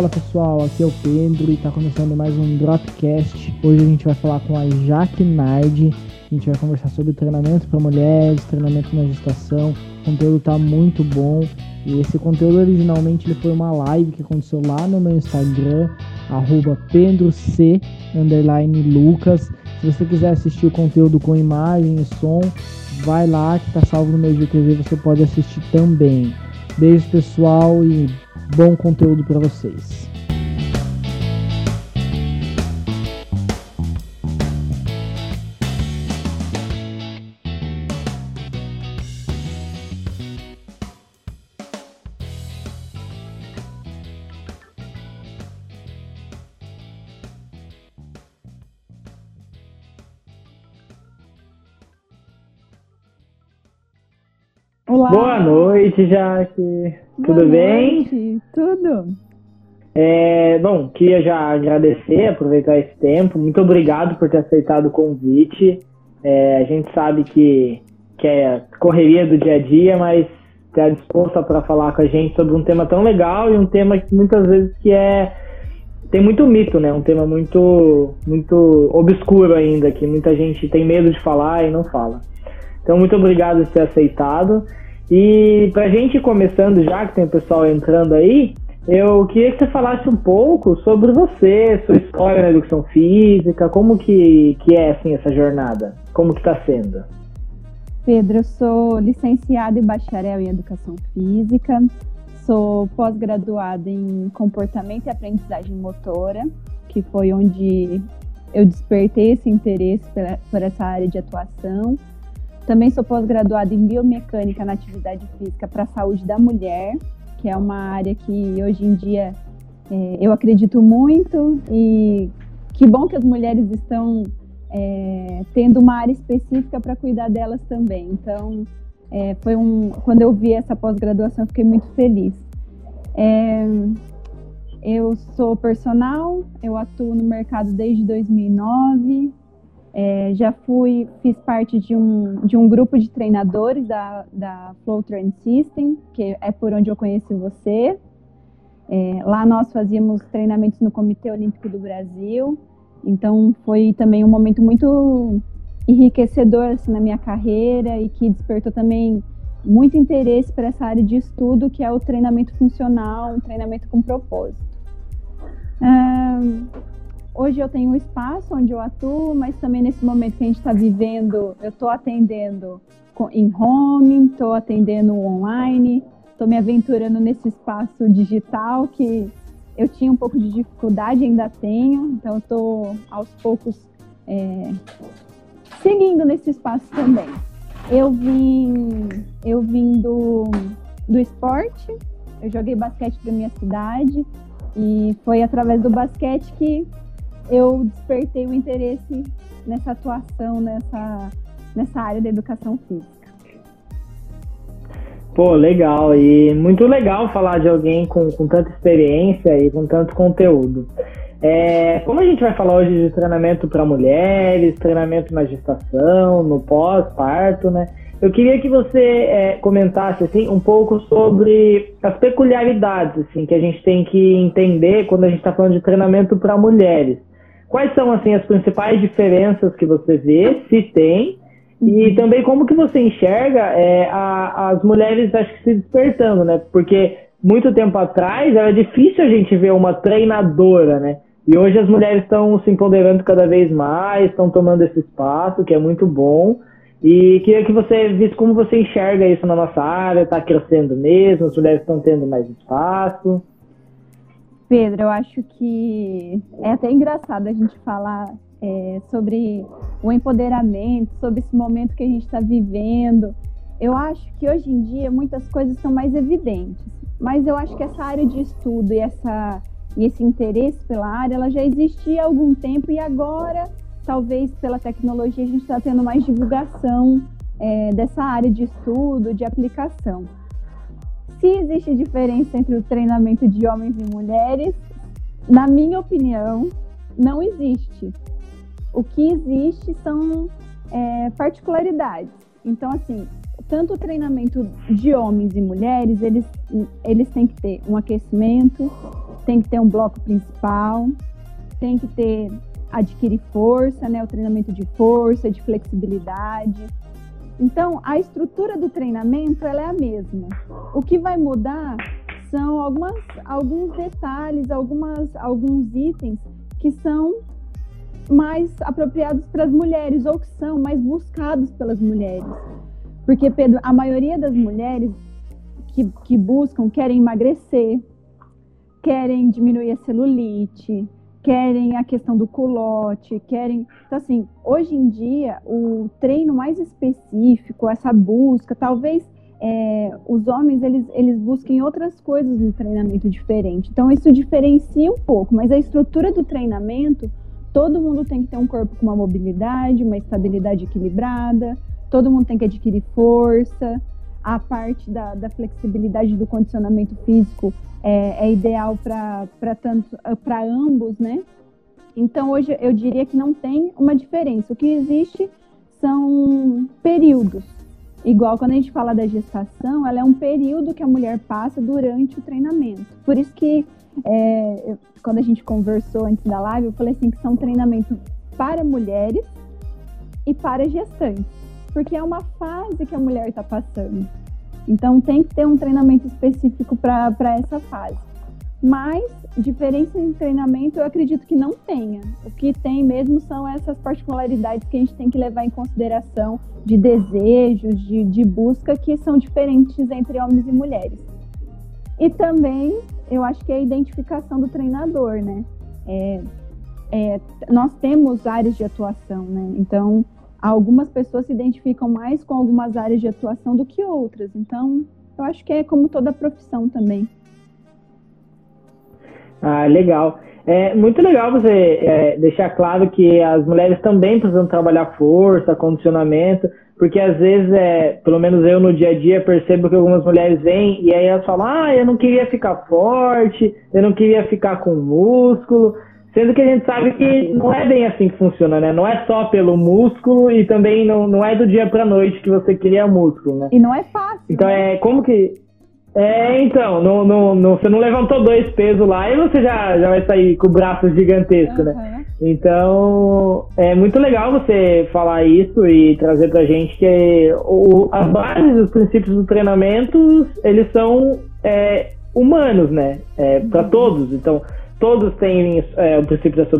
Fala pessoal, aqui é o Pedro e está começando mais um Dropcast. Hoje a gente vai falar com a Jaque Nard. A gente vai conversar sobre treinamento para mulheres, treinamento na gestação. O conteúdo tá muito bom. E esse conteúdo originalmente ele foi uma live que aconteceu lá no meu Instagram, PedroC Lucas. Se você quiser assistir o conteúdo com imagem e som, vai lá que tá salvo no meu GTV, você pode assistir também. Beijo pessoal e bom conteúdo para vocês. Olá. Boa noite, Jaque. Tudo bem? Tudo. É, bom, queria já agradecer, aproveitar esse tempo. Muito obrigado por ter aceitado o convite. É, a gente sabe que, que é correria do dia a dia, mas está disposta para falar com a gente sobre um tema tão legal e um tema que muitas vezes que é tem muito mito, né? Um tema muito muito obscuro ainda que muita gente tem medo de falar e não fala. Então muito obrigado por ter aceitado. E pra gente começando já, que tem o pessoal entrando aí, eu queria que você falasse um pouco sobre você, sua história na educação física, como que, que é assim essa jornada, como que está sendo? Pedro, eu sou licenciada e bacharel em educação física, sou pós-graduada em comportamento e aprendizagem motora, que foi onde eu despertei esse interesse por essa área de atuação. Também sou pós-graduada em biomecânica na atividade física para a saúde da mulher, que é uma área que hoje em dia é, eu acredito muito e que bom que as mulheres estão é, tendo uma área específica para cuidar delas também. Então, é, foi um, quando eu vi essa pós-graduação, fiquei muito feliz. É, eu sou personal, eu atuo no mercado desde 2009, é, já fui, fiz parte de um, de um grupo de treinadores da, da Flow Train System, que é por onde eu conheci você. É, lá nós fazíamos treinamentos no Comitê Olímpico do Brasil, então foi também um momento muito enriquecedor assim, na minha carreira e que despertou também muito interesse para essa área de estudo, que é o treinamento funcional, um treinamento com propósito. Hoje eu tenho um espaço onde eu atuo, mas também nesse momento que a gente está vivendo, eu estou atendendo em home, estou atendendo online, estou me aventurando nesse espaço digital que eu tinha um pouco de dificuldade, ainda tenho, então estou aos poucos é, seguindo nesse espaço também. Eu vim, eu vim do, do esporte, eu joguei basquete para minha cidade e foi através do basquete que eu despertei o interesse nessa atuação, nessa, nessa área da educação física. Pô, legal. E muito legal falar de alguém com, com tanta experiência e com tanto conteúdo. É, como a gente vai falar hoje de treinamento para mulheres, treinamento na gestação, no pós-parto, né? Eu queria que você é, comentasse assim um pouco sobre as peculiaridades assim que a gente tem que entender quando a gente está falando de treinamento para mulheres. Quais são assim as principais diferenças que você vê, se tem, e uhum. também como que você enxerga é, a, as mulheres acho que se despertando, né? Porque muito tempo atrás era difícil a gente ver uma treinadora, né? E hoje as mulheres estão se empoderando cada vez mais, estão tomando esse espaço, que é muito bom. E queria que você visse como você enxerga isso na nossa área, está crescendo mesmo, as mulheres estão tendo mais espaço. Pedro, eu acho que é até engraçado a gente falar é, sobre o empoderamento, sobre esse momento que a gente está vivendo. Eu acho que hoje em dia muitas coisas são mais evidentes, mas eu acho que essa área de estudo e, essa, e esse interesse pela área, ela já existia há algum tempo e agora, talvez pela tecnologia, a gente está tendo mais divulgação é, dessa área de estudo, de aplicação se existe diferença entre o treinamento de homens e mulheres, na minha opinião, não existe. O que existe são é, particularidades. Então, assim, tanto o treinamento de homens e mulheres, eles, eles têm que ter um aquecimento, tem que ter um bloco principal, tem que ter adquirir força, né, o treinamento de força, de flexibilidade. Então, a estrutura do treinamento ela é a mesma. O que vai mudar são algumas, alguns detalhes, algumas, alguns itens que são mais apropriados para as mulheres ou que são mais buscados pelas mulheres. Porque, Pedro, a maioria das mulheres que, que buscam querem emagrecer, querem diminuir a celulite, querem a questão do culote, querem. Então, assim, hoje em dia, o treino mais específico, essa busca, talvez é, os homens eles, eles busquem outras coisas no treinamento diferente. Então, isso diferencia um pouco, mas a estrutura do treinamento, todo mundo tem que ter um corpo com uma mobilidade, uma estabilidade equilibrada, todo mundo tem que adquirir força. A parte da, da flexibilidade do condicionamento físico é, é ideal para ambos, né? Então, hoje eu diria que não tem uma diferença. O que existe são períodos. Igual quando a gente fala da gestação, ela é um período que a mulher passa durante o treinamento. Por isso que, é, quando a gente conversou antes da live, eu falei assim que são treinamentos para mulheres e para gestantes. Porque é uma fase que a mulher está passando. Então tem que ter um treinamento específico para essa fase. Mas diferença em treinamento eu acredito que não tenha. O que tem mesmo são essas particularidades que a gente tem que levar em consideração de desejos, de, de busca, que são diferentes entre homens e mulheres. E também eu acho que é a identificação do treinador, né? É, é, nós temos áreas de atuação, né? Então algumas pessoas se identificam mais com algumas áreas de atuação do que outras. Então, eu acho que é como toda profissão também. Ah, legal. É muito legal você é, deixar claro que as mulheres também precisam trabalhar força, condicionamento, porque às vezes, é, pelo menos eu no dia a dia percebo que algumas mulheres vêm e aí elas falam, ah, eu não queria ficar forte, eu não queria ficar com músculo, Sendo que a gente sabe que não é bem assim que funciona, né? Não é só pelo músculo e também não, não é do dia pra noite que você cria músculo, né? E não é fácil. Então né? é como que. É, então, não, não, não, você não levantou dois pesos lá e você já, já vai sair com o braço gigantesco, uhum. né? Então, é muito legal você falar isso e trazer pra gente que o, as bases, os princípios do treinamento, eles são é, humanos, né? É, para uhum. todos. Então, todos têm é, o princípio da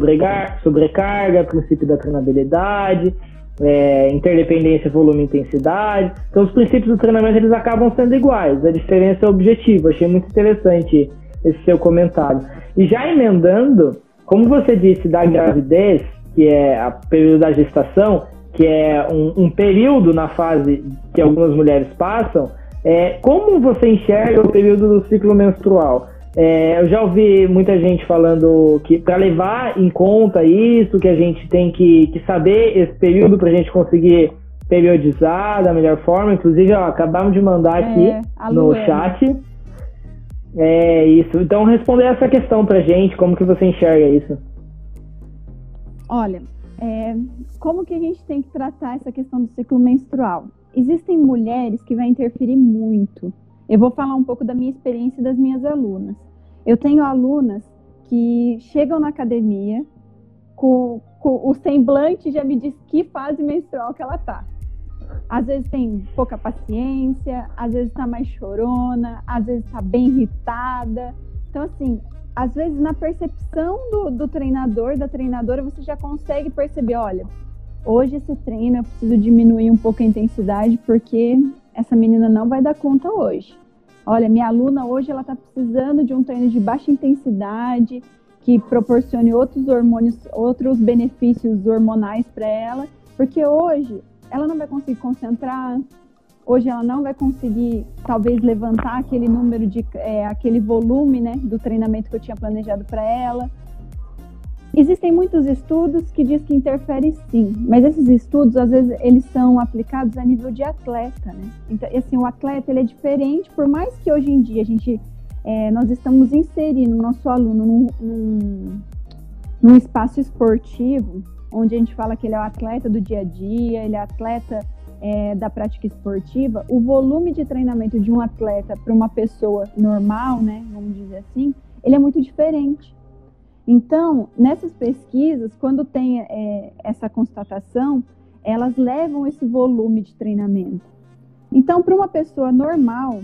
sobrecarga, o princípio da treinabilidade, é, interdependência, volume e intensidade. Então, os princípios do treinamento eles acabam sendo iguais. A diferença é o objetivo. Achei muito interessante esse seu comentário. E já emendando, como você disse da gravidez, que é o período da gestação, que é um, um, período na fase que algumas mulheres passam, é, como você enxerga o período do ciclo menstrual? É, eu já ouvi muita gente falando que para levar em conta isso, que a gente tem que, que saber esse período para a gente conseguir periodizar da melhor forma. Inclusive, ó, acabamos de mandar aqui é, no chat. É isso. Então, responder essa questão para gente, como que você enxerga isso? Olha, é, como que a gente tem que tratar essa questão do ciclo menstrual? Existem mulheres que vai interferir muito eu vou falar um pouco da minha experiência das minhas alunas. Eu tenho alunas que chegam na academia com, com o semblante já me diz que fase menstrual que ela tá. Às vezes tem pouca paciência, às vezes está mais chorona, às vezes está bem irritada. Então, assim, às vezes na percepção do, do treinador, da treinadora, você já consegue perceber, olha, hoje esse treino eu preciso diminuir um pouco a intensidade porque essa menina não vai dar conta hoje. Olha, minha aluna hoje ela está precisando de um treino de baixa intensidade que proporcione outros hormônios, outros benefícios hormonais para ela, porque hoje ela não vai conseguir concentrar, hoje ela não vai conseguir talvez levantar aquele número de é, aquele volume, né, do treinamento que eu tinha planejado para ela. Existem muitos estudos que diz que interfere sim, mas esses estudos às vezes eles são aplicados a nível de atleta, né? Então, assim, o atleta ele é diferente, por mais que hoje em dia a gente é, nós estamos inserindo o nosso aluno num, num, num, espaço esportivo, onde a gente fala que ele é o atleta do dia a dia, ele é atleta é, da prática esportiva, o volume de treinamento de um atleta para uma pessoa normal, né, vamos dizer assim, ele é muito diferente. Então, nessas pesquisas, quando tem é, essa constatação, elas levam esse volume de treinamento. Então, para uma pessoa normal,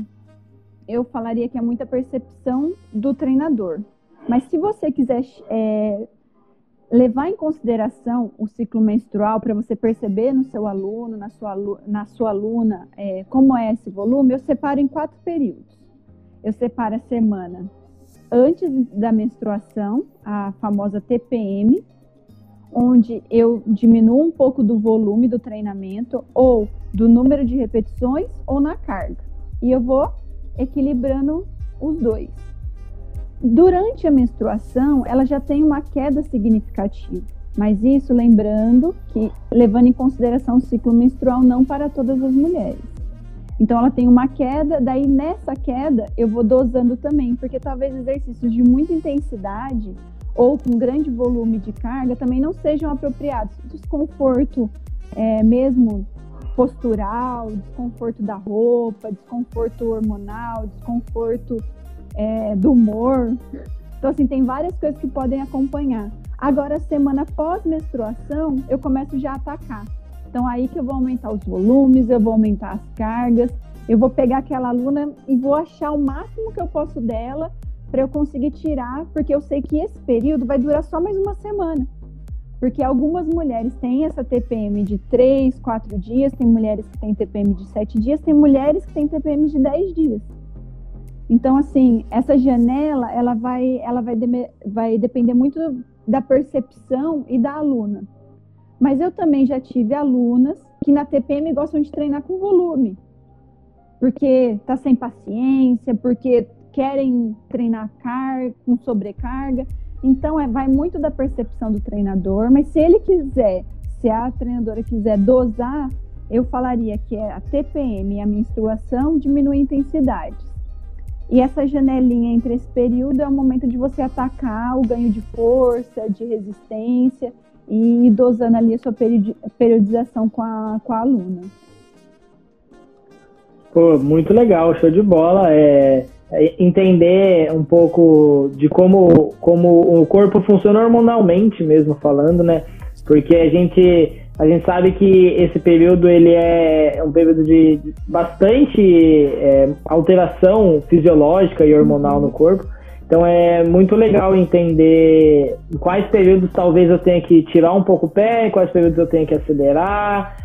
eu falaria que é muita percepção do treinador. Mas se você quiser é, levar em consideração o ciclo menstrual para você perceber no seu aluno, na sua, na sua aluna, é, como é esse volume, eu separo em quatro períodos. Eu separo a semana antes da menstruação, a famosa TPM, onde eu diminuo um pouco do volume do treinamento, ou do número de repetições, ou na carga. E eu vou equilibrando os dois. Durante a menstruação, ela já tem uma queda significativa, mas isso lembrando que, levando em consideração o ciclo menstrual, não para todas as mulheres. Então, ela tem uma queda, daí nessa queda eu vou dosando também, porque talvez exercícios de muita intensidade ou com grande volume de carga também não sejam apropriados. Desconforto é, mesmo postural, desconforto da roupa, desconforto hormonal, desconforto é, do humor. Então, assim, tem várias coisas que podem acompanhar. Agora, semana pós-menstruação, eu começo já a atacar. Então, aí que eu vou aumentar os volumes, eu vou aumentar as cargas, eu vou pegar aquela aluna e vou achar o máximo que eu posso dela para eu conseguir tirar, porque eu sei que esse período vai durar só mais uma semana. Porque algumas mulheres têm essa TPM de 3, 4 dias, tem mulheres que têm TPM de 7 dias, tem mulheres que têm TPM de 10 dias. Então, assim, essa janela, ela vai, ela vai, vai depender muito da percepção e da aluna. Mas eu também já tive alunas que na TPM gostam de treinar com volume, porque tá sem paciência, porque querem treinar car com sobrecarga. Então, é, vai muito da percepção do treinador, mas se ele quiser, se a treinadora quiser dosar, eu falaria que é a TPM e a menstruação diminui a intensidade. E essa janelinha entre esse período é o momento de você atacar o ganho de força, de resistência e dosando ali a sua periodização com a, com a aluna. Pô, muito legal, show de bola. É, é entender um pouco de como, como o corpo funciona hormonalmente mesmo falando, né? Porque a gente a gente sabe que esse período ele é um período de bastante é, alteração fisiológica e hormonal no corpo. Então é muito legal entender quais períodos talvez eu tenha que tirar um pouco o pé, quais períodos eu tenha que acelerar,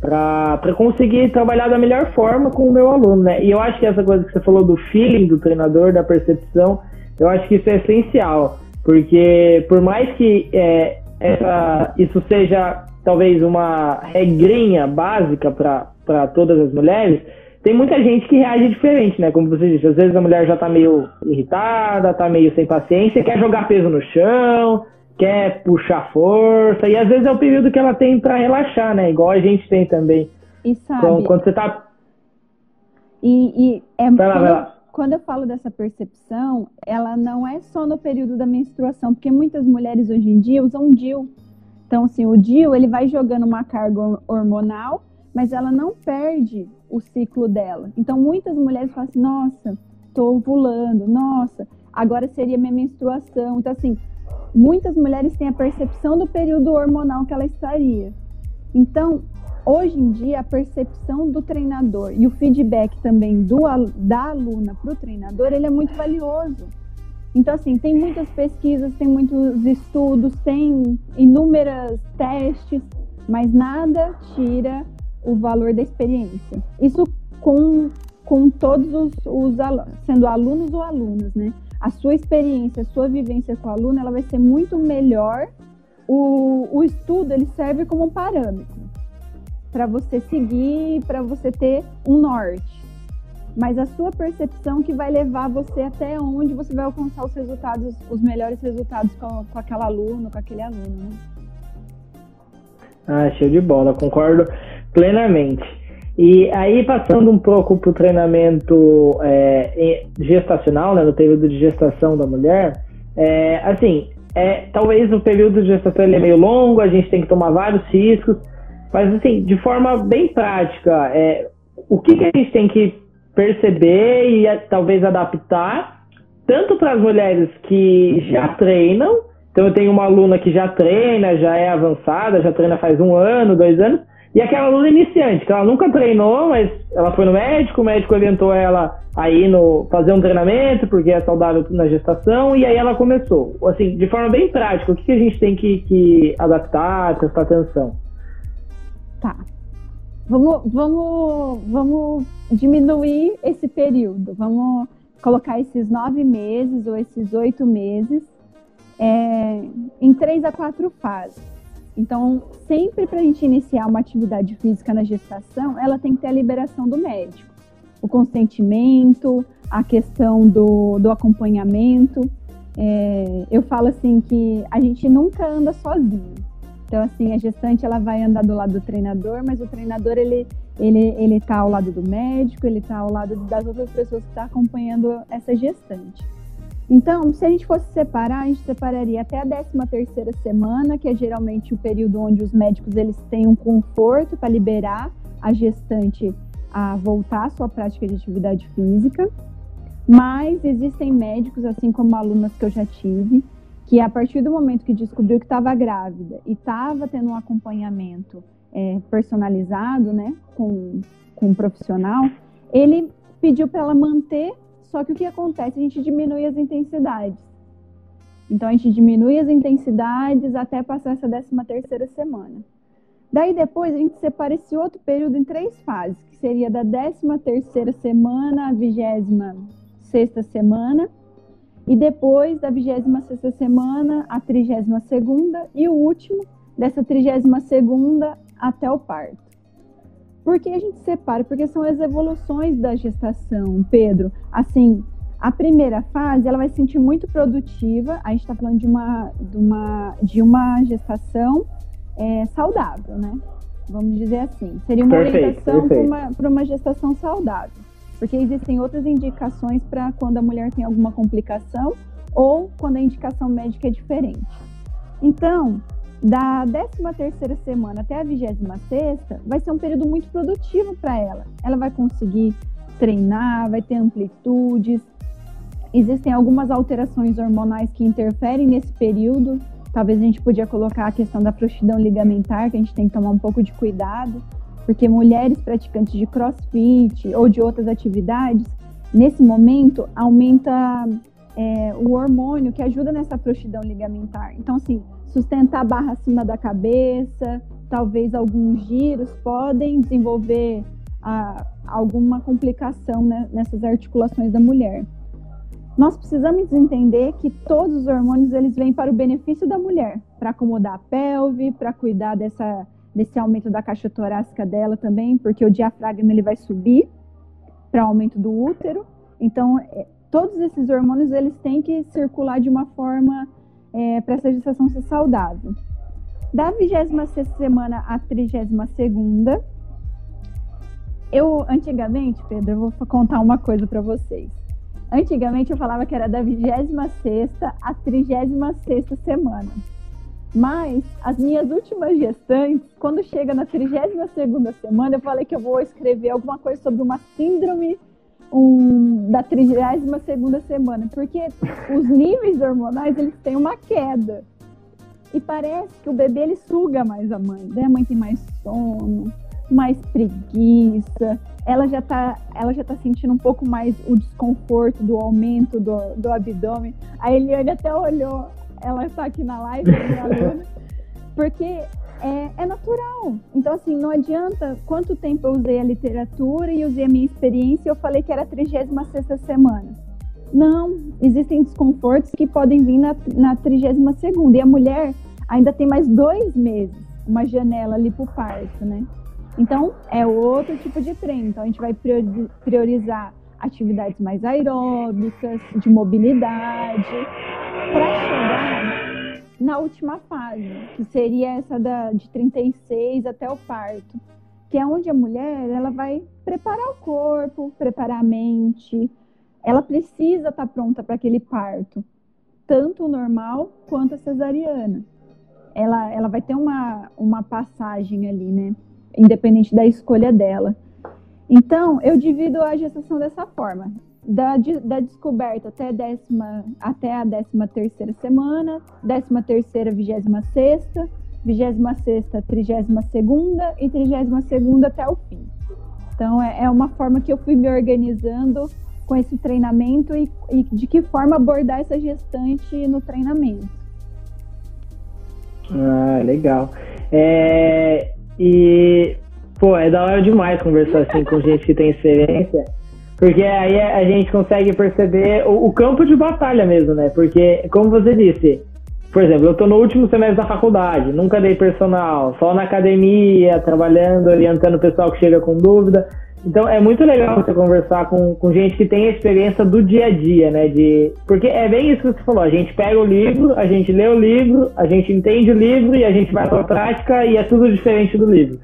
para conseguir trabalhar da melhor forma com o meu aluno, né? E eu acho que essa coisa que você falou do feeling do treinador, da percepção, eu acho que isso é essencial, porque por mais que é, essa, isso seja talvez uma regrinha básica para todas as mulheres, tem muita gente que reage diferente, né? Como você disse, às vezes a mulher já tá meio irritada, tá meio sem paciência, quer jogar peso no chão, quer puxar força, e às vezes é o período que ela tem para relaxar, né? Igual a gente tem também. E sabe... Então, quando você tá. E, e é vai lá, vai lá. quando eu falo dessa percepção, ela não é só no período da menstruação, porque muitas mulheres hoje em dia usam DIU então, assim, o DIU, ele vai jogando uma carga hormonal, mas ela não perde o ciclo dela. Então, muitas mulheres falam assim, nossa, tô ovulando, nossa, agora seria minha menstruação. Então, assim, muitas mulheres têm a percepção do período hormonal que ela estaria. Então, hoje em dia, a percepção do treinador e o feedback também do, da aluna para o treinador, ele é muito valioso. Então, assim, tem muitas pesquisas, tem muitos estudos, tem inúmeras testes, mas nada tira o valor da experiência. Isso com, com todos os, os alunos, sendo alunos ou alunas, né? A sua experiência, a sua vivência com o aluno, ela vai ser muito melhor. O, o estudo, ele serve como um parâmetro para você seguir, para você ter um norte mas a sua percepção que vai levar você até onde você vai alcançar os resultados, os melhores resultados com, com aquele aluno, com aquele aluno. Né? Ah, show de bola, concordo plenamente. E aí, passando um pouco para o treinamento é, gestacional, né, no período de gestação da mulher, é, assim, é, talvez o período de gestação ele é meio longo, a gente tem que tomar vários riscos, mas assim, de forma bem prática, é, o que, que a gente tem que perceber e talvez adaptar tanto para as mulheres que já treinam, então eu tenho uma aluna que já treina, já é avançada, já treina faz um ano, dois anos, e aquela aluna iniciante, que ela nunca treinou, mas ela foi no médico, o médico orientou ela a ir no, fazer um treinamento, porque é saudável na gestação, e aí ela começou. Assim, de forma bem prática, o que, que a gente tem que, que adaptar, prestar atenção? Tá. Vamos, vamos, vamos diminuir esse período. Vamos colocar esses nove meses ou esses oito meses é, em três a quatro fases. Então, sempre para a gente iniciar uma atividade física na gestação, ela tem que ter a liberação do médico, o consentimento, a questão do, do acompanhamento. É, eu falo assim que a gente nunca anda sozinho. Então, assim, a gestante ela vai andar do lado do treinador, mas o treinador ele ele ele está ao lado do médico, ele está ao lado das outras pessoas que estão tá acompanhando essa gestante. Então, se a gente fosse separar, a gente separaria até a 13 terceira semana, que é geralmente o período onde os médicos eles têm um conforto para liberar a gestante a voltar à sua prática de atividade física. Mas existem médicos, assim como alunas que eu já tive, que a partir do momento que descobriu que estava grávida e estava tendo um acompanhamento é, personalizado, né, com, com um profissional, ele pediu para ela manter, só que o que acontece? A gente diminui as intensidades. Então a gente diminui as intensidades até passar essa 13 terceira semana. Daí depois a gente separa esse outro período em três fases, que seria da 13 terceira semana à 26 sexta semana, e depois da 26 semana à 32 segunda e o último dessa 32 segunda até o parto. Por que a gente separa? Porque são as evoluções da gestação, Pedro. Assim, a primeira fase ela vai se sentir muito produtiva. A gente está falando de uma, de uma, de uma gestação é, saudável, né? Vamos dizer assim. Seria uma perfeito, orientação para uma, uma gestação saudável porque existem outras indicações para quando a mulher tem alguma complicação ou quando a indicação médica é diferente. Então, da 13ª semana até a 26ª, vai ser um período muito produtivo para ela. Ela vai conseguir treinar, vai ter amplitudes. Existem algumas alterações hormonais que interferem nesse período. Talvez a gente podia colocar a questão da frouxidão ligamentar, que a gente tem que tomar um pouco de cuidado porque mulheres praticantes de crossfit ou de outras atividades, nesse momento, aumenta é, o hormônio que ajuda nessa frouxidão ligamentar. Então, assim, sustentar a barra acima da cabeça, talvez alguns giros podem desenvolver a, alguma complicação né, nessas articulações da mulher. Nós precisamos entender que todos os hormônios eles vêm para o benefício da mulher, para acomodar a pelve, para cuidar dessa nesse aumento da caixa torácica dela também, porque o diafragma ele vai subir para aumento do útero. Então, é, todos esses hormônios eles têm que circular de uma forma é, para essa gestação ser saudável. Da 26 semana à 32 segunda, eu antigamente, Pedro, eu vou contar uma coisa para vocês. Antigamente eu falava que era da 26 à 36 semana. Mas as minhas últimas gestantes, quando chega na 32 segunda semana, eu falei que eu vou escrever alguma coisa sobre uma síndrome um, da 32 segunda semana, porque os níveis hormonais eles têm uma queda. E parece que o bebê ele suga mais a mãe. Né? A mãe tem mais sono, mais preguiça. Ela já tá, ela já tá sentindo um pouco mais o desconforto do aumento do, do abdômen. A Eliane até olhou ela está aqui na live, minha aluna, porque é, é, natural. Então, assim, não adianta quanto tempo eu usei a literatura e usei a minha experiência eu falei que era a 36 semana. Não, existem desconfortos que podem vir na, na 32 segunda. E a mulher ainda tem mais dois meses, uma janela ali para o parto, né? Então, é outro tipo de treino. Então, a gente vai priorizar atividades mais aeróbicas, de mobilidade, para chegar na última fase, que seria essa da, de 36 até o parto, que é onde a mulher ela vai preparar o corpo, preparar a mente, ela precisa estar tá pronta para aquele parto, tanto o normal quanto a cesariana. Ela, ela vai ter uma, uma passagem ali, né? Independente da escolha dela. Então, eu divido a gestação dessa forma. Da, da descoberta até décima, até a décima terceira semana, décima terceira, vigésima sexta, vigésima sexta, trigésima segunda e trigésima segunda até o fim. Então é, é uma forma que eu fui me organizando com esse treinamento e, e de que forma abordar essa gestante no treinamento. Ah, legal. É, e, pô, é da hora demais conversar assim com gente que tem experiência, porque aí a gente consegue perceber o, o, campo de batalha mesmo, né? Porque, como você disse, por exemplo, eu tô no último semestre da faculdade, nunca dei personal, só na academia, trabalhando, orientando o pessoal que chega com dúvida. Então é muito legal você conversar com, com gente que tem a experiência do dia a dia, né? De, porque é bem isso que você falou, a gente pega o livro, a gente lê o livro, a gente entende o livro e a gente vai para a prática e é tudo diferente do livro.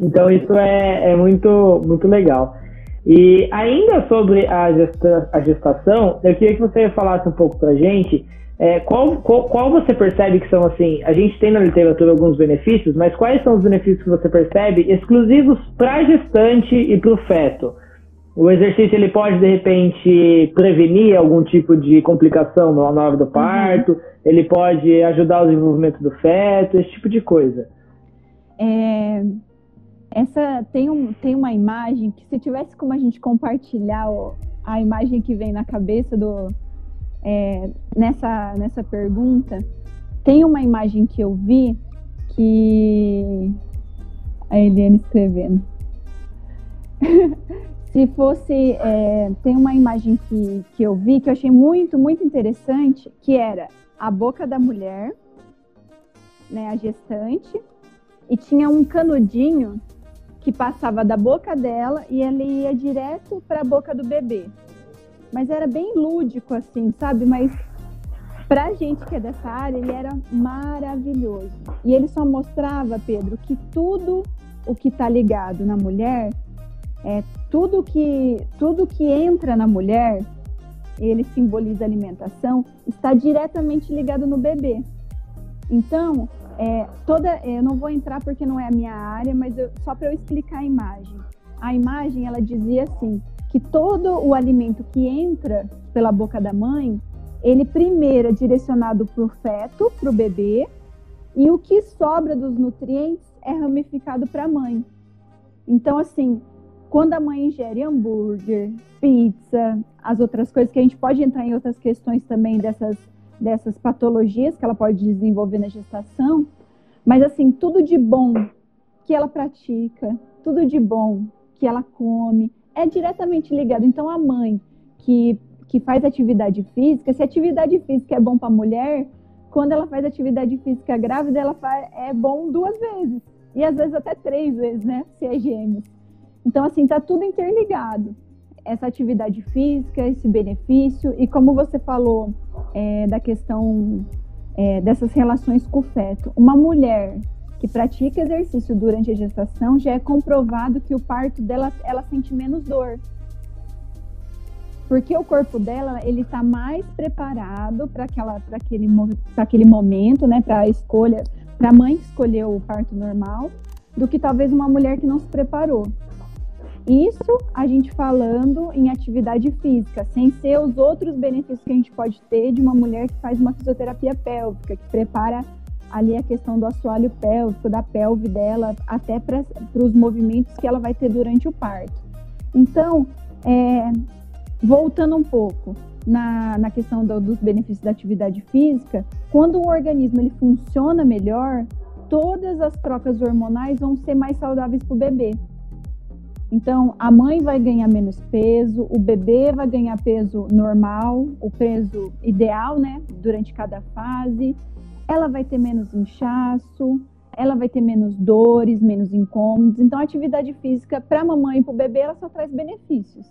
Então isso é, é muito, muito legal. E ainda sobre a, gesta, a gestação, eu queria que você falasse um pouco pra gente é, qual, qual, qual, você percebe que são assim? A gente tem na literatura alguns benefícios, mas quais são os benefícios que você percebe exclusivos para a gestante e para o feto? O exercício ele pode de repente prevenir algum tipo de complicação na hora do parto, uhum. ele pode ajudar o desenvolvimento do feto, esse tipo de coisa. É, essa tem, um, tem uma imagem que se tivesse como a gente compartilhar a imagem que vem na cabeça do, é, nessa, nessa pergunta, tem uma imagem que eu vi que. A Eliane escrevendo. Se fosse. É, tem uma imagem que, que eu vi que eu achei muito, muito interessante, que era a boca da mulher, né, a gestante, e tinha um canudinho que passava da boca dela e ele ia direto para a boca do bebê mas era bem lúdico, assim, sabe? Mas pra gente que é dessa área, ele era maravilhoso. E ele só mostrava, Pedro, que tudo o que está ligado na mulher, é tudo que tudo que entra na mulher, ele simboliza alimentação, está diretamente ligado no bebê. Então, é, toda, eu não vou entrar porque não é a minha área, mas eu, só para eu explicar a imagem. A imagem ela dizia assim: que todo o alimento que entra pela boca da mãe, ele primeiro é direcionado para o feto, para o bebê, e o que sobra dos nutrientes é ramificado para a mãe. Então, assim, quando a mãe ingere hambúrguer, pizza, as outras coisas que a gente pode entrar em outras questões também dessas, dessas patologias que ela pode desenvolver na gestação, mas assim, tudo de bom que ela pratica, tudo de bom que ela come, é diretamente ligado. Então, a mãe que, que faz atividade física, se atividade física é bom para a mulher, quando ela faz atividade física grávida, ela faz, é bom duas vezes. E às vezes até três vezes, né? Se é gêmeos. Então, assim, tá tudo interligado. Essa atividade física, esse benefício, e como você falou é, da questão é, dessas relações com o feto. Uma mulher que pratica exercício durante a gestação, já é comprovado que o parto dela ela sente menos dor. Porque o corpo dela, ele está mais preparado para aquela para aquele para aquele momento, né, para a escolha, para a mãe que escolheu o parto normal, do que talvez uma mulher que não se preparou. Isso a gente falando em atividade física, sem ser os outros benefícios que a gente pode ter de uma mulher que faz uma fisioterapia pélvica, que prepara ali a questão do assoalho pélvico, da pelve dela, até para os movimentos que ela vai ter durante o parto. Então, é, voltando um pouco na, na questão do, dos benefícios da atividade física, quando o organismo ele funciona melhor, todas as trocas hormonais vão ser mais saudáveis para o bebê. Então, a mãe vai ganhar menos peso, o bebê vai ganhar peso normal, o peso ideal, né, durante cada fase ela vai ter menos inchaço, ela vai ter menos dores, menos incômodos. Então, a atividade física para a mamãe e para o bebê, ela só traz benefícios.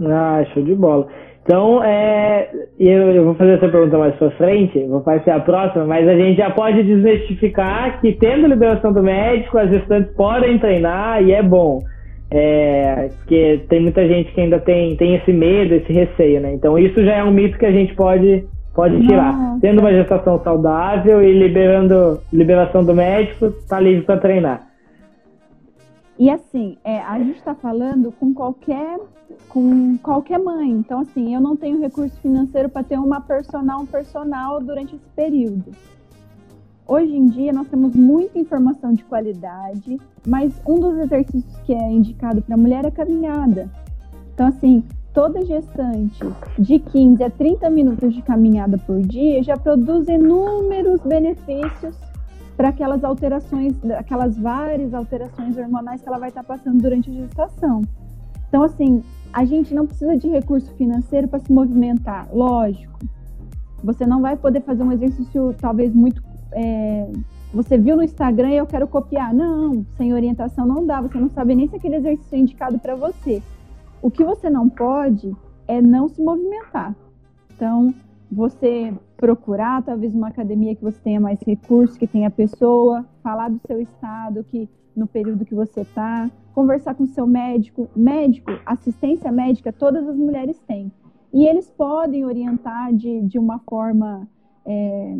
Ah, show de bola. Então, é, eu, eu vou fazer essa pergunta mais para frente, vou fazer a próxima, mas a gente já pode desmistificar que, tendo liberação do médico, as gestantes podem treinar e é bom. É, porque tem muita gente que ainda tem, tem esse medo, esse receio, né? Então, isso já é um mito que a gente pode Pode tirar. Nossa. Tendo uma gestação saudável e liberando liberação do médico, tá livre para treinar. E assim, é, a gente está falando com qualquer, com qualquer mãe. Então, assim, eu não tenho recurso financeiro para ter uma personal, um personal durante esse período. Hoje em dia nós temos muita informação de qualidade, mas um dos exercícios que é indicado para a mulher é caminhada. Então, assim, toda gestante de 15 a 30 minutos de caminhada por dia já produz inúmeros benefícios para aquelas alterações, aquelas várias alterações hormonais que ela vai estar passando durante a gestação. Então, assim, a gente não precisa de recurso financeiro para se movimentar, lógico. Você não vai poder fazer um exercício talvez muito é, você viu no Instagram e eu quero copiar. Não, sem orientação não dá. Você não sabe nem se aquele exercício é indicado para você. O que você não pode é não se movimentar. Então, você procurar talvez uma academia que você tenha mais recursos, que tenha pessoa, falar do seu estado, que no período que você está, conversar com seu médico. Médico, assistência médica, todas as mulheres têm. E eles podem orientar de, de uma forma é,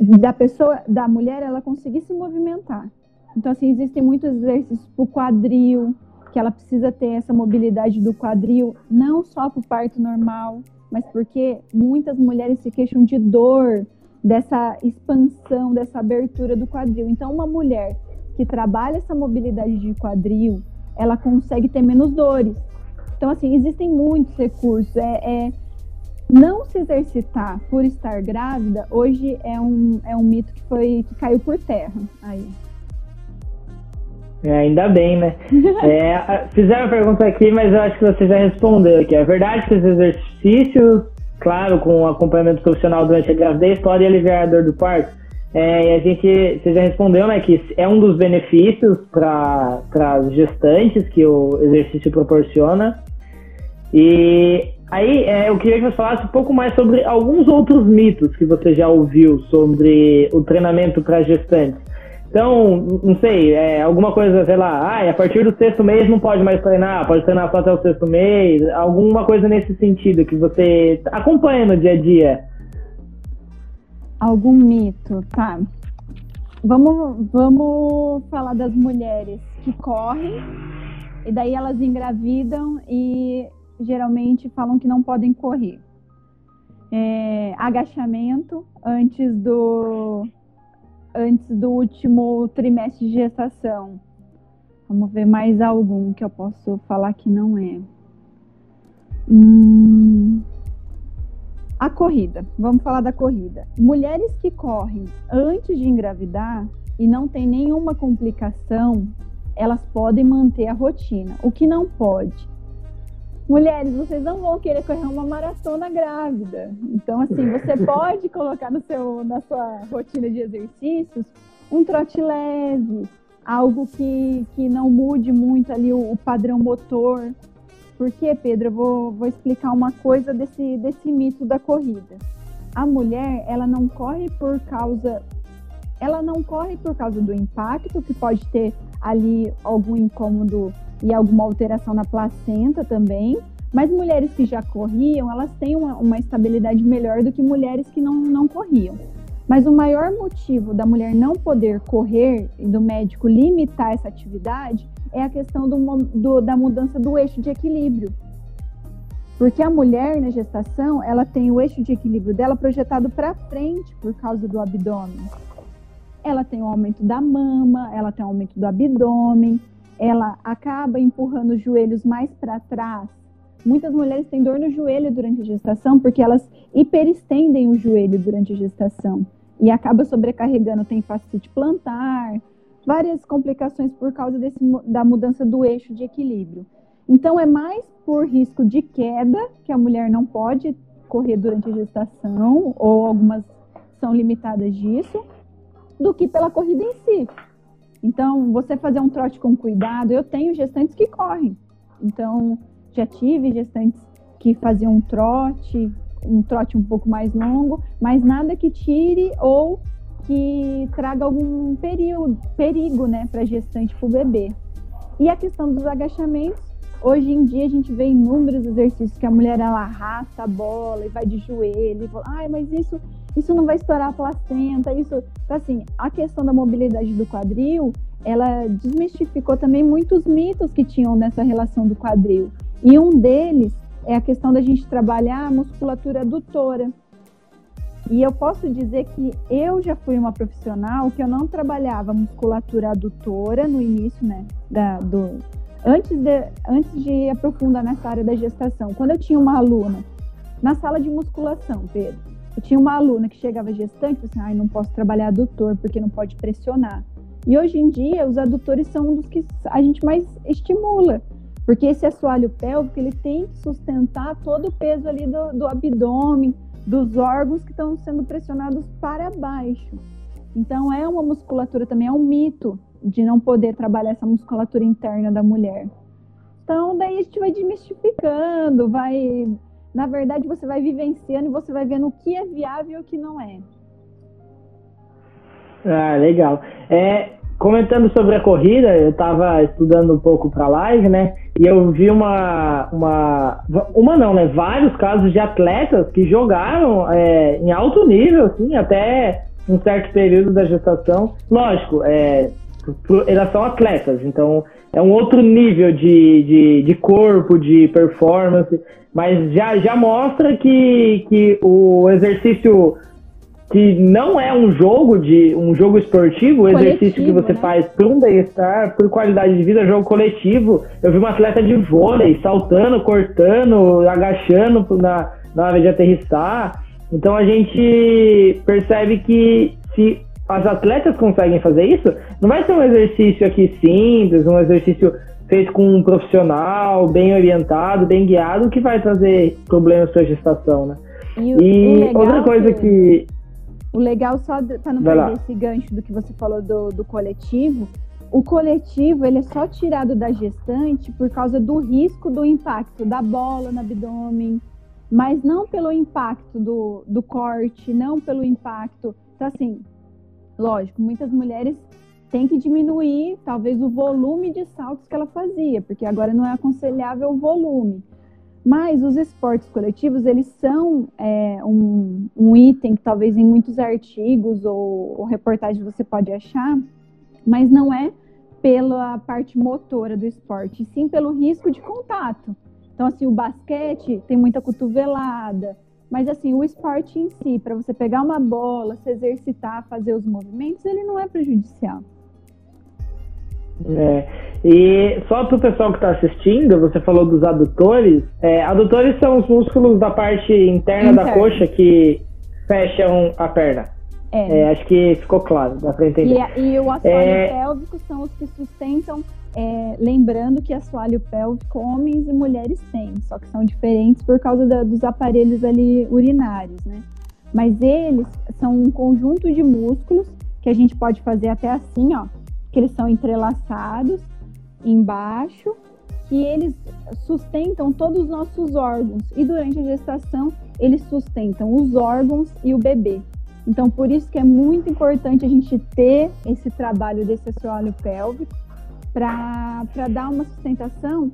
da pessoa, da mulher, ela conseguir se movimentar. Então, assim, existem muitos exercícios para o quadril, que ela precisa ter essa mobilidade do quadril, não só para o parto normal, mas porque muitas mulheres se queixam de dor, dessa expansão, dessa abertura do quadril. Então, uma mulher que trabalha essa mobilidade de quadril, ela consegue ter menos dores. Então, assim, existem muitos recursos. É, é não se exercitar por estar grávida, hoje é um, é um mito que foi que caiu por terra. Aí. É, ainda bem, né? é, fizeram a pergunta aqui, mas eu acho que você já respondeu aqui. É verdade que os exercícios, claro, com acompanhamento profissional durante a gravidez, podem aliviar a dor do parto. É, e a gente, você já respondeu, né, que é um dos benefícios para as gestantes que o exercício proporciona. E Aí é, eu queria que você falasse um pouco mais sobre alguns outros mitos que você já ouviu sobre o treinamento para gestantes. Então, não sei, é, alguma coisa, sei lá, ah, a partir do sexto mês não pode mais treinar, pode treinar só até o sexto mês, alguma coisa nesse sentido que você acompanha no dia a dia. Algum mito, tá. Vamos, vamos falar das mulheres que correm e daí elas engravidam e geralmente falam que não podem correr. É, agachamento antes do antes do último trimestre de gestação. Vamos ver mais algum que eu posso falar que não é. Hum, a corrida. Vamos falar da corrida. Mulheres que correm antes de engravidar e não tem nenhuma complicação, elas podem manter a rotina. O que não pode mulheres, vocês não vão querer correr uma maratona grávida. Então, assim, você pode colocar no seu, na sua rotina de exercícios um trote leve, algo que, que não mude muito ali o, o padrão motor. Porque, Pedro, eu vou, vou explicar uma coisa desse, desse mito da corrida. A mulher, ela não corre por causa. Ela não corre por causa do impacto, que pode ter ali algum incômodo e alguma alteração na placenta também. Mas mulheres que já corriam, elas têm uma, uma estabilidade melhor do que mulheres que não, não corriam. Mas o maior motivo da mulher não poder correr e do médico limitar essa atividade é a questão do, do, da mudança do eixo de equilíbrio. Porque a mulher na gestação, ela tem o eixo de equilíbrio dela projetado para frente por causa do abdômen. Ela tem o aumento da mama, ela tem o aumento do abdômen, ela acaba empurrando os joelhos mais para trás. Muitas mulheres têm dor no joelho durante a gestação porque elas hiperestendem o joelho durante a gestação e acaba sobrecarregando, tem fascite plantar, várias complicações por causa desse, da mudança do eixo de equilíbrio. Então é mais por risco de queda que a mulher não pode correr durante a gestação ou algumas são limitadas disso do que pela corrida em si. Então, você fazer um trote com cuidado, eu tenho gestantes que correm. Então, já tive gestantes que faziam um trote, um trote um pouco mais longo, mas nada que tire ou que traga algum perigo, perigo né, para gestante, para o bebê. E a questão dos agachamentos, hoje em dia a gente vê inúmeros exercícios que a mulher ela arrasta a bola e vai de joelho, e fala, ai, mas isso isso não vai estourar a placenta, isso. Então, assim, a questão da mobilidade do quadril ela desmistificou também muitos mitos que tinham nessa relação do quadril. E um deles é a questão da gente trabalhar a musculatura adutora. E eu posso dizer que eu já fui uma profissional que eu não trabalhava musculatura adutora no início, né, da, do, antes de, antes de aprofundar nessa área da gestação. Quando eu tinha uma aluna na sala de musculação, Pedro, eu tinha uma aluna que chegava gestante e assim, ai, não posso trabalhar adutor porque não pode pressionar. E hoje em dia, os adutores são um dos que a gente mais estimula, porque esse assoalho pélvico ele tem que sustentar todo o peso ali do, do abdômen, dos órgãos que estão sendo pressionados para baixo. Então é uma musculatura também, é um mito de não poder trabalhar essa musculatura interna da mulher. Então daí a gente vai desmistificando, vai, na verdade você vai vivenciando e você vai vendo o que é viável e o que não é. Ah, legal. É, comentando sobre a corrida, eu estava estudando um pouco para a live, né? E eu vi uma, uma, uma não, né? Vários casos de atletas que jogaram é, em alto nível, assim, até um certo período da gestação. Lógico, é, elas são atletas, então é um outro nível de, de, de corpo, de performance, mas já, já mostra que, que o exercício que não é um jogo de um jogo esportivo, o exercício que você né? faz por um bem-estar, por qualidade de vida, jogo coletivo. Eu vi uma atleta de vôlei saltando, cortando, agachando na, na hora de aterrissar. Então a gente percebe que se as atletas conseguem fazer isso, não vai ser um exercício aqui simples, um exercício feito com um profissional, bem orientado, bem guiado, que vai trazer problemas para a gestação, né? E, e outra coisa que o legal, só para não perder esse gancho do que você falou do, do coletivo, o coletivo ele é só tirado da gestante por causa do risco do impacto da bola no abdômen, mas não pelo impacto do, do corte, não pelo impacto. Então, assim, lógico, muitas mulheres têm que diminuir talvez o volume de saltos que ela fazia, porque agora não é aconselhável o volume. Mas os esportes coletivos, eles são é, um, um, item que talvez em muitos artigos ou, ou reportagens você pode achar, mas não é pela parte motora do esporte, sim pelo risco de contato. Então, assim, o basquete tem muita cotovelada, mas assim, o esporte em si, para você pegar uma bola, se exercitar, fazer os movimentos, ele não é prejudicial. É. E só para o pessoal que está assistindo, você falou dos adutores. É, adutores são os músculos da parte interna Interno. da coxa que fecham a perna. É. é. acho que ficou claro, dá para entender. E, e o assoalho é... pélvico são os que sustentam, é, lembrando que assoalho pélvico homens e mulheres têm, só que são diferentes por causa da, dos aparelhos ali urinários, né? Mas eles são um conjunto de músculos que a gente pode fazer até assim, ó, que eles são entrelaçados embaixo, que eles sustentam todos os nossos órgãos e durante a gestação eles sustentam os órgãos e o bebê. Então, por isso que é muito importante a gente ter esse trabalho desse assoalho pélvico para dar uma sustentação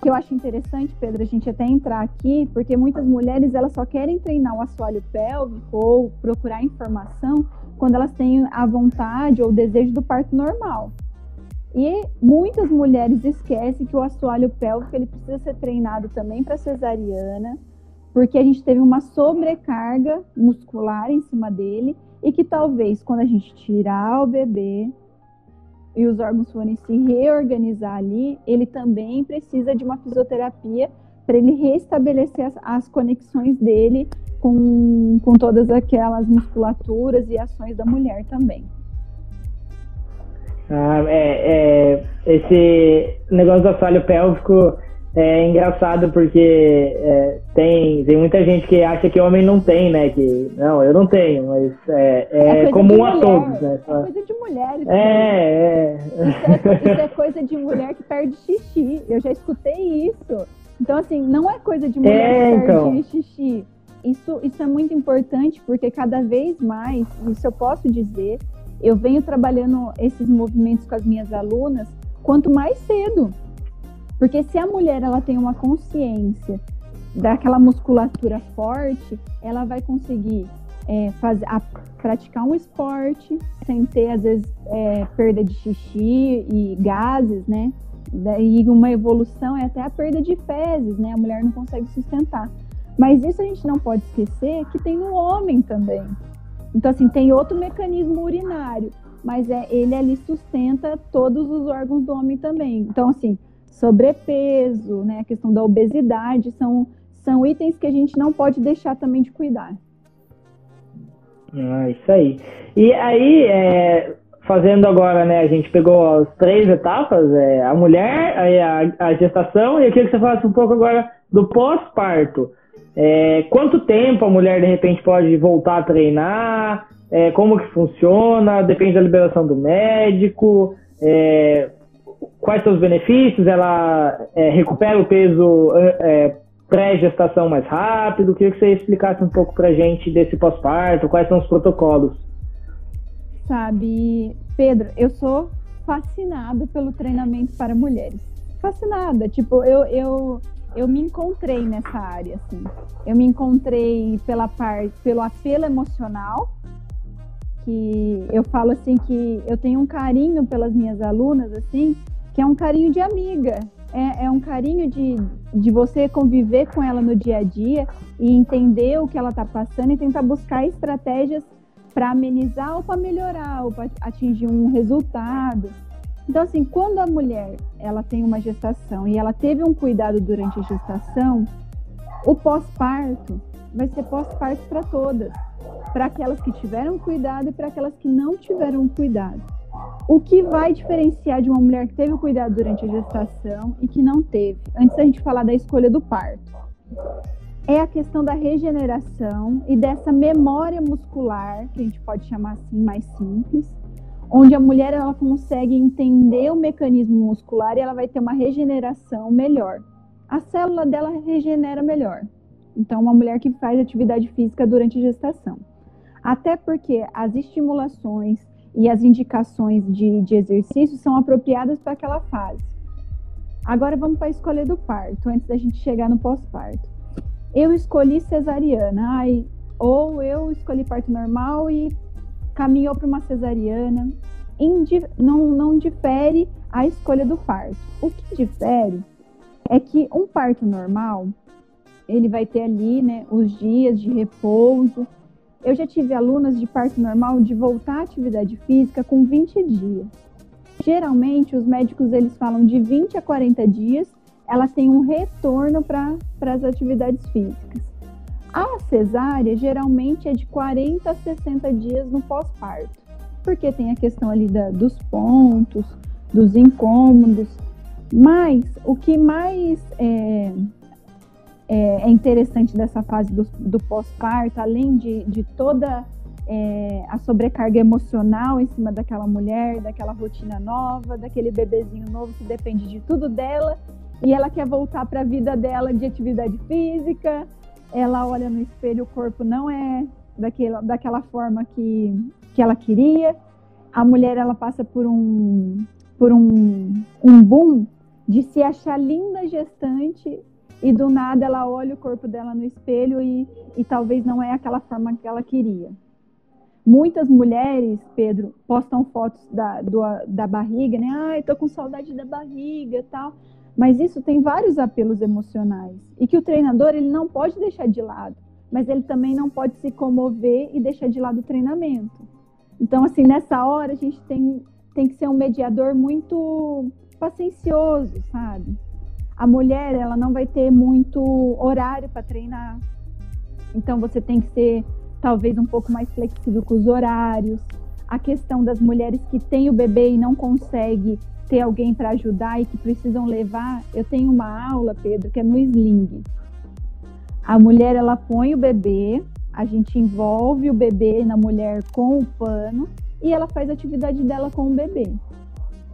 que eu acho interessante, Pedro, a gente até entrar aqui, porque muitas mulheres elas só querem treinar o assoalho pélvico ou procurar informação quando elas têm a vontade ou o desejo do parto normal. E muitas mulheres esquecem que o assoalho pélvico ele precisa ser treinado também para cesariana, porque a gente teve uma sobrecarga muscular em cima dele e que talvez quando a gente tirar o bebê e os órgãos forem se reorganizar ali, ele também precisa de uma fisioterapia para ele restabelecer as, as conexões dele com, com todas aquelas musculaturas e ações da mulher também. Ah, é, é, esse negócio do assoalho pélvico é engraçado porque é, tem, tem muita gente que acha que homem não tem, né? Que, não, eu não tenho, mas é, é, é comum a todos, né? É coisa de mulher. É, é. Isso, é. isso é coisa de mulher que perde xixi. Eu já escutei isso. Então, assim, não é coisa de mulher é, que perde então. xixi isso, isso é muito importante porque cada vez mais, isso eu posso dizer, eu venho trabalhando esses movimentos com as minhas alunas quanto mais cedo. Porque se a mulher ela tem uma consciência daquela musculatura forte, ela vai conseguir é, fazer, a, praticar um esporte sem ter, às vezes, é, perda de xixi e gases, né? Daí uma evolução é até a perda de fezes, né? A mulher não consegue sustentar. Mas isso a gente não pode esquecer que tem no homem também. Então, assim, tem outro mecanismo urinário, mas é, ele ali sustenta todos os órgãos do homem também. Então, assim, sobrepeso, né, a questão da obesidade, são, são itens que a gente não pode deixar também de cuidar. Ah, isso aí. E aí, é, fazendo agora, né, a gente pegou as três etapas, é, a mulher, a, a gestação, e eu queria que você falasse um pouco agora do pós-parto. É, quanto tempo a mulher de repente pode voltar a treinar? É, como que funciona? Depende da liberação do médico. É, quais são os benefícios? Ela é, recupera o peso é, pré-gestação mais rápido? Queria que você explicasse um pouco pra gente desse pós-parto, quais são os protocolos. Sabe, Pedro, eu sou fascinada pelo treinamento para mulheres. Fascinada, tipo, eu, eu eu me encontrei nessa área, assim. Eu me encontrei pela parte, pelo apelo emocional, que eu falo assim que eu tenho um carinho pelas minhas alunas, assim, que é um carinho de amiga. É, é um carinho de, de você conviver com ela no dia a dia e entender o que ela está passando e tentar buscar estratégias para amenizar ou para melhorar ou para atingir um resultado. Então, assim, quando a mulher ela tem uma gestação e ela teve um cuidado durante a gestação, o pós-parto vai ser pós-parto para todas, para aquelas que tiveram cuidado e para aquelas que não tiveram cuidado. O que vai diferenciar de uma mulher que teve cuidado durante a gestação e que não teve? Antes da gente falar da escolha do parto, é a questão da regeneração e dessa memória muscular, que a gente pode chamar assim mais simples, onde a mulher ela consegue entender o mecanismo muscular e ela vai ter uma regeneração melhor. A célula dela regenera melhor. Então, uma mulher que faz atividade física durante a gestação. Até porque as estimulações e as indicações de, de exercício são apropriadas para aquela fase. Agora vamos para a escolha do parto, antes da gente chegar no pós-parto. Eu escolhi cesariana, ai, ou eu escolhi parto normal e caminhou para uma cesariana, não, não difere a escolha do parto. O que difere é que um parto normal, ele vai ter ali, né, os dias de repouso. Eu já tive alunas de parto normal de voltar à atividade física com 20 dias. Geralmente, os médicos eles falam de 20 a 40 dias, ela tem um retorno para as atividades físicas. A cesárea geralmente é de 40 a 60 dias no pós-parto, porque tem a questão ali da, dos pontos, dos incômodos. Mas o que mais é, é, é interessante dessa fase do, do pós-parto, além de, de toda é, a sobrecarga emocional em cima daquela mulher, daquela rotina nova, daquele bebezinho novo que depende de tudo dela e ela quer voltar para a vida dela de atividade física, ela olha no espelho, o corpo não é daquela, daquela forma que, que ela queria. A mulher ela passa por um por um, um boom de se achar linda gestante e do nada ela olha o corpo dela no espelho e, e talvez não é aquela forma que ela queria. Muitas mulheres, Pedro, postam fotos da, do, da barriga, né? Ai, tô com saudade da barriga tal. Mas isso tem vários apelos emocionais e que o treinador ele não pode deixar de lado, mas ele também não pode se comover e deixar de lado o treinamento. Então, assim, nessa hora a gente tem, tem que ser um mediador muito paciencioso, sabe? A mulher, ela não vai ter muito horário para treinar. Então, você tem que ser talvez um pouco mais flexível com os horários. A questão das mulheres que têm o bebê e não consegue ter alguém para ajudar e que precisam levar, eu tenho uma aula, Pedro, que é no sling. A mulher ela põe o bebê, a gente envolve o bebê na mulher com o pano e ela faz a atividade dela com o bebê.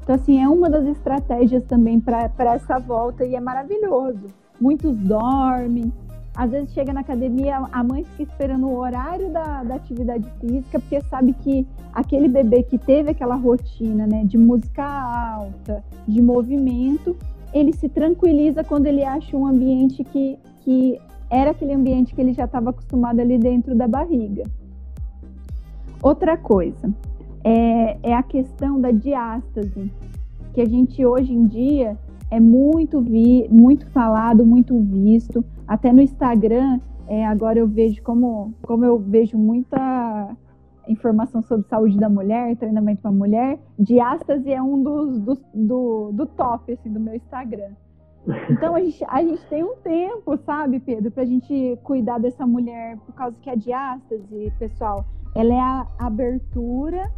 Então, assim, é uma das estratégias também para essa volta e é maravilhoso. Muitos dormem, às vezes chega na academia, a mãe fica esperando o horário da, da atividade física, porque sabe que aquele bebê que teve aquela rotina, né, de música alta, de movimento, ele se tranquiliza quando ele acha um ambiente que, que era aquele ambiente que ele já estava acostumado ali dentro da barriga. Outra coisa é, é a questão da diástase, que a gente hoje em dia é muito vi, muito falado, muito visto. Até no Instagram, é, agora eu vejo como, como eu vejo muita informação sobre saúde da mulher, treinamento para mulher, diástase é um dos, do, do top assim, do meu Instagram. Então a gente, a gente tem um tempo, sabe, Pedro, para a gente cuidar dessa mulher, por causa que a diástase, pessoal, ela é a abertura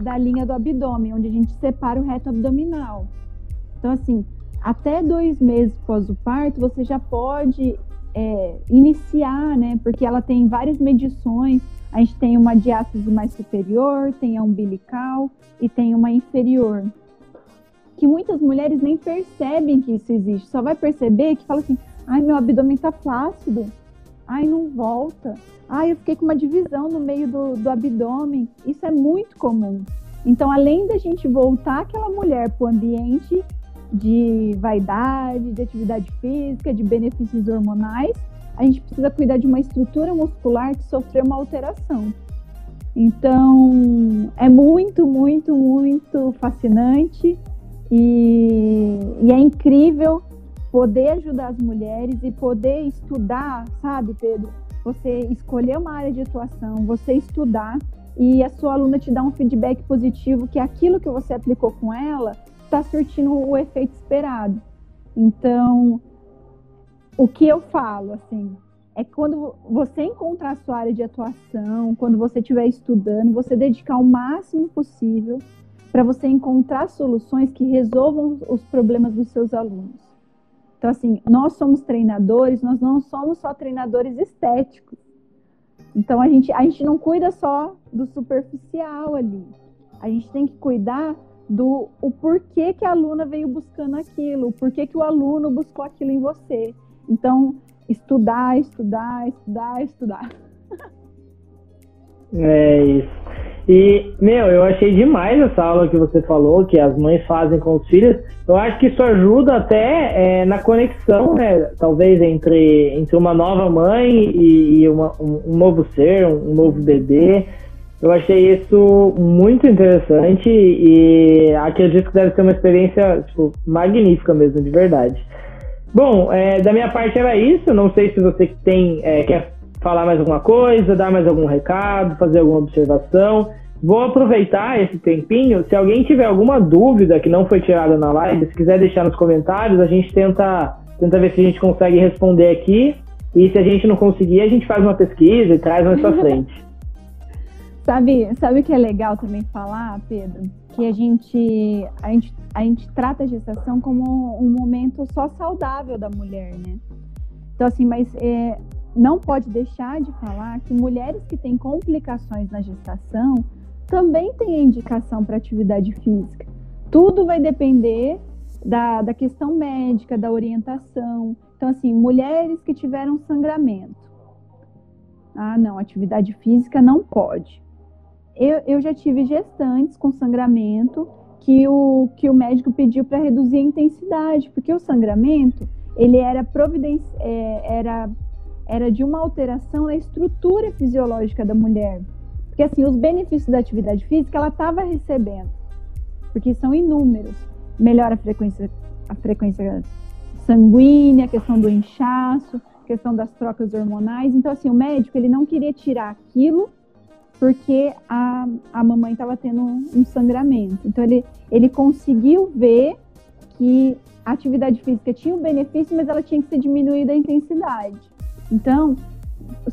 da linha do abdômen, onde a gente separa o reto abdominal. Então, assim, até dois meses após o parto, você já pode é, iniciar, né? Porque ela tem várias medições. A gente tem uma diástase mais superior, tem a umbilical e tem uma inferior que muitas mulheres nem percebem que isso existe. Só vai perceber que fala assim: ai, meu abdômen tá flácido, ai, não volta, ai, eu fiquei com uma divisão no meio do, do abdômen. Isso é muito comum. Então, além da gente voltar aquela mulher para o ambiente de vaidade, de atividade física, de benefícios hormonais, a gente precisa cuidar de uma estrutura muscular que sofreu uma alteração. Então, é muito, muito, muito fascinante e, e é incrível poder ajudar as mulheres e poder estudar, sabe, Pedro? Você escolher uma área de atuação, você estudar e a sua aluna te dá um feedback positivo que aquilo que você aplicou com ela está surtindo o efeito esperado. Então, o que eu falo, assim, é quando você encontrar a sua área de atuação, quando você estiver estudando, você dedicar o máximo possível para você encontrar soluções que resolvam os problemas dos seus alunos. Então, assim, nós somos treinadores, nós não somos só treinadores estéticos. Então, a gente, a gente não cuida só do superficial ali. A gente tem que cuidar do o porquê que a aluna veio buscando aquilo, o porquê que o aluno buscou aquilo em você. Então, estudar, estudar, estudar, estudar. É isso. E, meu, eu achei demais essa aula que você falou, que as mães fazem com os filhos. Eu acho que isso ajuda até é, na conexão, né? Talvez entre, entre uma nova mãe e, e uma, um, um, novo ser, um, um, novo bebê. Eu achei isso muito interessante e acredito que deve ser uma experiência tipo, magnífica mesmo, de verdade. Bom, é, da minha parte era isso. Não sei se você tem, é, quer falar mais alguma coisa, dar mais algum recado, fazer alguma observação. Vou aproveitar esse tempinho. Se alguém tiver alguma dúvida que não foi tirada na live, se quiser deixar nos comentários, a gente tenta, tenta ver se a gente consegue responder aqui. E se a gente não conseguir, a gente faz uma pesquisa e traz mais pra frente. sabe, sabe o que é legal também falar, Pedro? Que a gente, a gente, a gente trata a gestação como um momento só saudável da mulher, né? Então, assim, mas é, não pode deixar de falar que mulheres que têm complicações na gestação também têm indicação para atividade física. Tudo vai depender da, da questão médica, da orientação. Então, assim, mulheres que tiveram sangramento. Ah, não, atividade física não pode. Eu, eu já tive gestantes com sangramento que o, que o médico pediu para reduzir a intensidade, porque o sangramento ele era, providenci, é, era era de uma alteração na estrutura fisiológica da mulher. Porque assim, os benefícios da atividade física ela estava recebendo, porque são inúmeros. Melhora a frequência, a frequência sanguínea, a questão do inchaço, a questão das trocas hormonais. Então, assim, o médico ele não queria tirar aquilo porque a, a mamãe estava tendo um sangramento. Então, ele, ele conseguiu ver que a atividade física tinha um benefício, mas ela tinha que ser diminuída a intensidade. Então,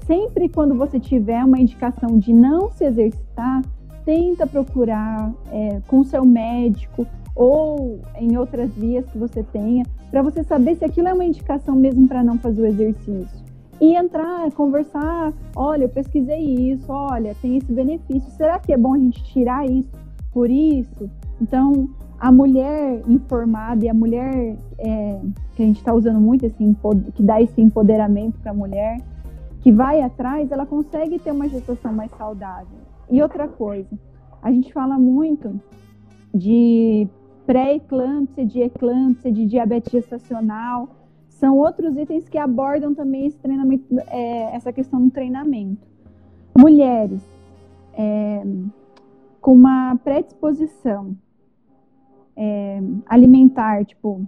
sempre quando você tiver uma indicação de não se exercitar, tenta procurar é, com seu médico ou em outras vias que você tenha, para você saber se aquilo é uma indicação mesmo para não fazer o exercício. E entrar, conversar, olha, eu pesquisei isso, olha, tem esse benefício, será que é bom a gente tirar isso por isso? Então, a mulher informada e a mulher é, que a gente está usando muito, esse, que dá esse empoderamento para a mulher, que vai atrás, ela consegue ter uma gestação mais saudável. E outra coisa, a gente fala muito de pré-eclâmpsia, de eclâmpsia, de diabetes gestacional, são outros itens que abordam também esse treinamento, é, essa questão do treinamento. Mulheres, é, com uma predisposição é, alimentar, tipo,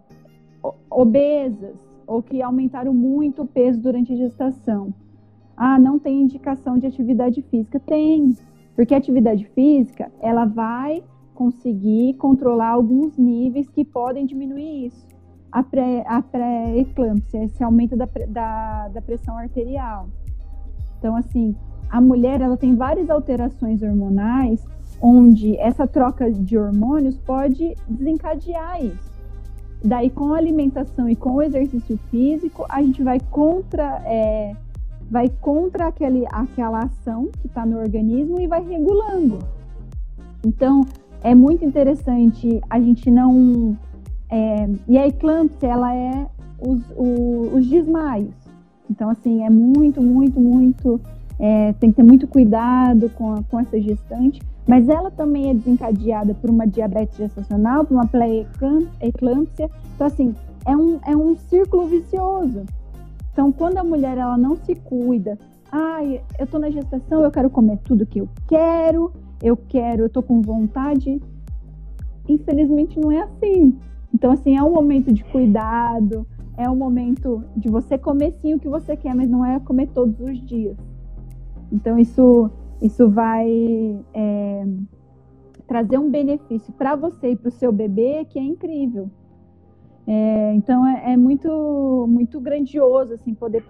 obesas, ou que aumentaram muito o peso durante a gestação. Ah, não tem indicação de atividade física? Tem, porque a atividade física, ela vai conseguir controlar alguns níveis que podem diminuir isso. A pré-eclâmpsia, pré esse aumento da, da, da pressão arterial. Então, assim, a mulher, ela tem várias alterações hormonais onde essa troca de hormônios pode desencadear isso. Daí, com a alimentação e com o exercício físico, a gente vai contra, é, vai contra aquele, aquela ação que está no organismo e vai regulando. Então, é muito interessante a gente não. É, e a eclâmpsia, ela é os, o, os desmaios. Então, assim, é muito, muito, muito. É, tem que ter muito cuidado com, a, com essa gestante mas ela também é desencadeada por uma diabetes gestacional, por uma pré-eclâmpsia. Então, assim, é um, é um círculo vicioso. Então, quando a mulher ela não se cuida, ai, ah, eu tô na gestação, eu quero comer tudo que eu quero, eu quero, eu tô com vontade. Infelizmente não é assim. Então, assim, é um momento de cuidado, é um momento de você comer sim o que você quer, mas não é comer todos os dias. Então, isso isso vai é, trazer um benefício para você e para o seu bebê que é incrível. É, então é, é, muito muito grandioso assim poder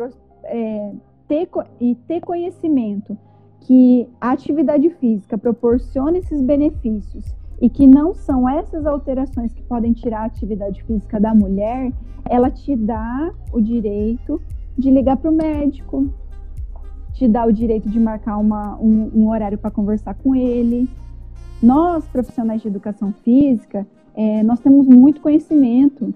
é, ter e ter conhecimento que a atividade física proporciona esses benefícios e que não são essas alterações que podem tirar a atividade física da mulher, ela te dá o direito de ligar para o médico, te dá o direito de marcar uma, um, um horário para conversar com ele. Nós, profissionais de educação física, é, nós temos muito conhecimento.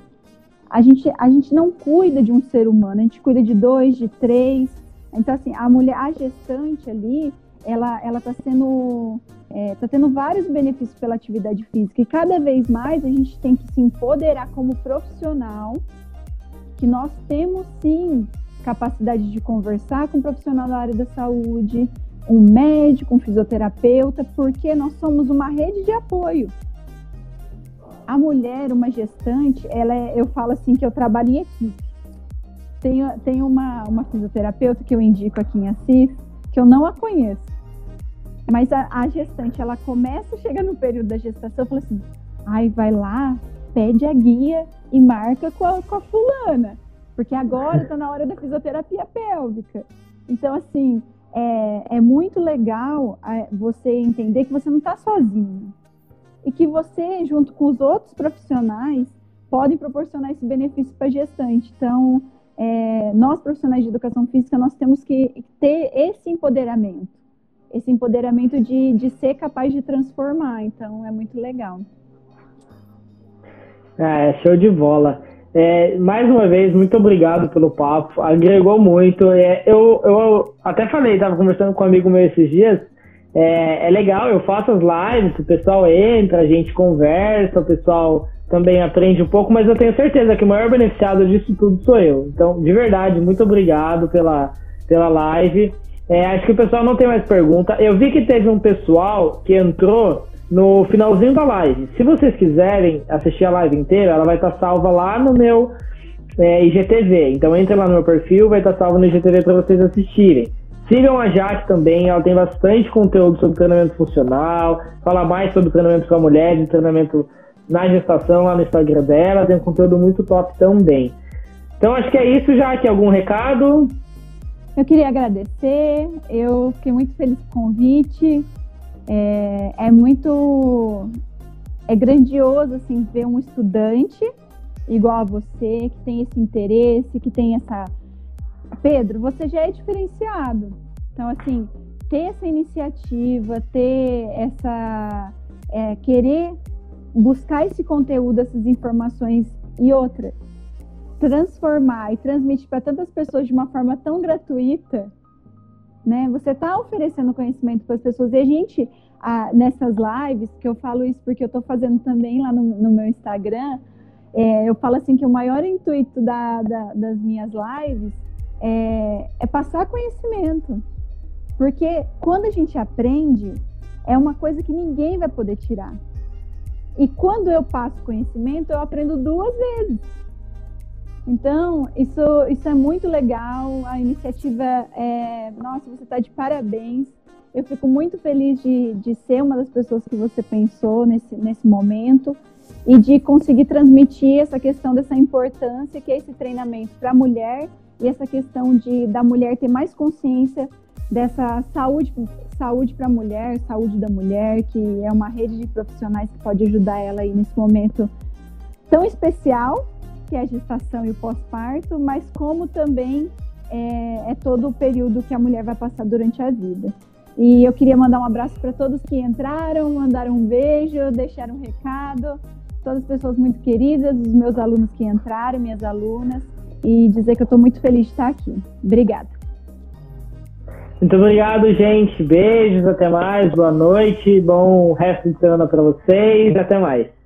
A gente, a gente não cuida de um ser humano, a gente cuida de dois, de três. Então, assim, a mulher, a gestante ali, ela ela está sendo é, tá tendo vários benefícios pela atividade física e cada vez mais a gente tem que se empoderar como profissional que nós temos sim capacidade de conversar com um profissional da área da saúde, um médico, um fisioterapeuta, porque nós somos uma rede de apoio. A mulher, uma gestante, ela é, eu falo assim que eu trabalho em equipe. Tem, tem uma, uma fisioterapeuta que eu indico aqui em Assis, que eu não a conheço. Mas a, a gestante, ela começa, chega no período da gestação, fala assim, ai, vai lá, pede a guia e marca com a, com a fulana porque agora está na hora da fisioterapia pélvica. Então, assim, é, é muito legal é, você entender que você não está sozinho e que você, junto com os outros profissionais, podem proporcionar esse benefício para a gestante. Então, é, nós profissionais de educação física, nós temos que ter esse empoderamento, esse empoderamento de, de ser capaz de transformar. Então, é muito legal. É, show de bola. É, mais uma vez, muito obrigado pelo papo, agregou muito. É, eu, eu até falei, estava conversando com um amigo meu esses dias. É, é, legal, eu faço as lives, o pessoal entra, a gente conversa, o pessoal também aprende um pouco, mas eu tenho certeza que o maior beneficiado disso tudo sou eu. Então, de verdade, muito obrigado pela, pela live. É, acho que o pessoal não tem mais pergunta. Eu vi que teve um pessoal que entrou no finalzinho da live. Se vocês quiserem assistir a live inteira, ela vai estar salva lá no meu é, IGTV. Então entre lá no meu perfil, vai estar salva no IGTV para vocês assistirem. Sigam a Jaque também, ela tem bastante conteúdo sobre treinamento funcional, fala mais sobre treinamento para mulheres, treinamento na gestação lá no Instagram dela, tem um conteúdo muito top também. Então acho que é isso, Jaque. Algum recado? Eu queria agradecer, eu fiquei muito feliz com o convite. É, é muito é grandioso assim ver um estudante igual a você que tem esse interesse, que tem essa Pedro, você já é diferenciado. Então assim, ter essa iniciativa, ter essa é, querer buscar esse conteúdo, essas informações e outra, transformar e transmitir para tantas pessoas de uma forma tão gratuita, né? Você está oferecendo conhecimento para as pessoas. E a gente, nessas lives, que eu falo isso porque eu estou fazendo também lá no, no meu Instagram, é, eu falo assim que o maior intuito da, da, das minhas lives é, é, passar conhecimento. Porque quando a gente aprende, é uma coisa que ninguém vai poder tirar. E quando eu passo conhecimento, eu aprendo duas vezes. Então, isso, isso é muito legal. A iniciativa é. Nossa, você está de parabéns. Eu fico muito feliz de, de ser uma das pessoas que você pensou nesse, nesse momento e de conseguir transmitir essa questão dessa importância que é esse treinamento para a mulher e essa questão de da mulher ter mais consciência dessa saúde saúde para a mulher, saúde da mulher, que é uma rede de profissionais que pode ajudar ela aí nesse momento tão especial que é a gestação e o pós-parto, mas como também é, é todo o período que a mulher vai passar durante a vida. E eu queria mandar um abraço para todos que entraram, mandaram um beijo, deixaram um recado, todas as pessoas muito queridas, os meus alunos que entraram, minhas alunas, e dizer que eu estou muito feliz de estar aqui. Obrigada. Muito obrigado, gente. Beijos, até mais, boa noite, bom resto de semana para vocês, até mais.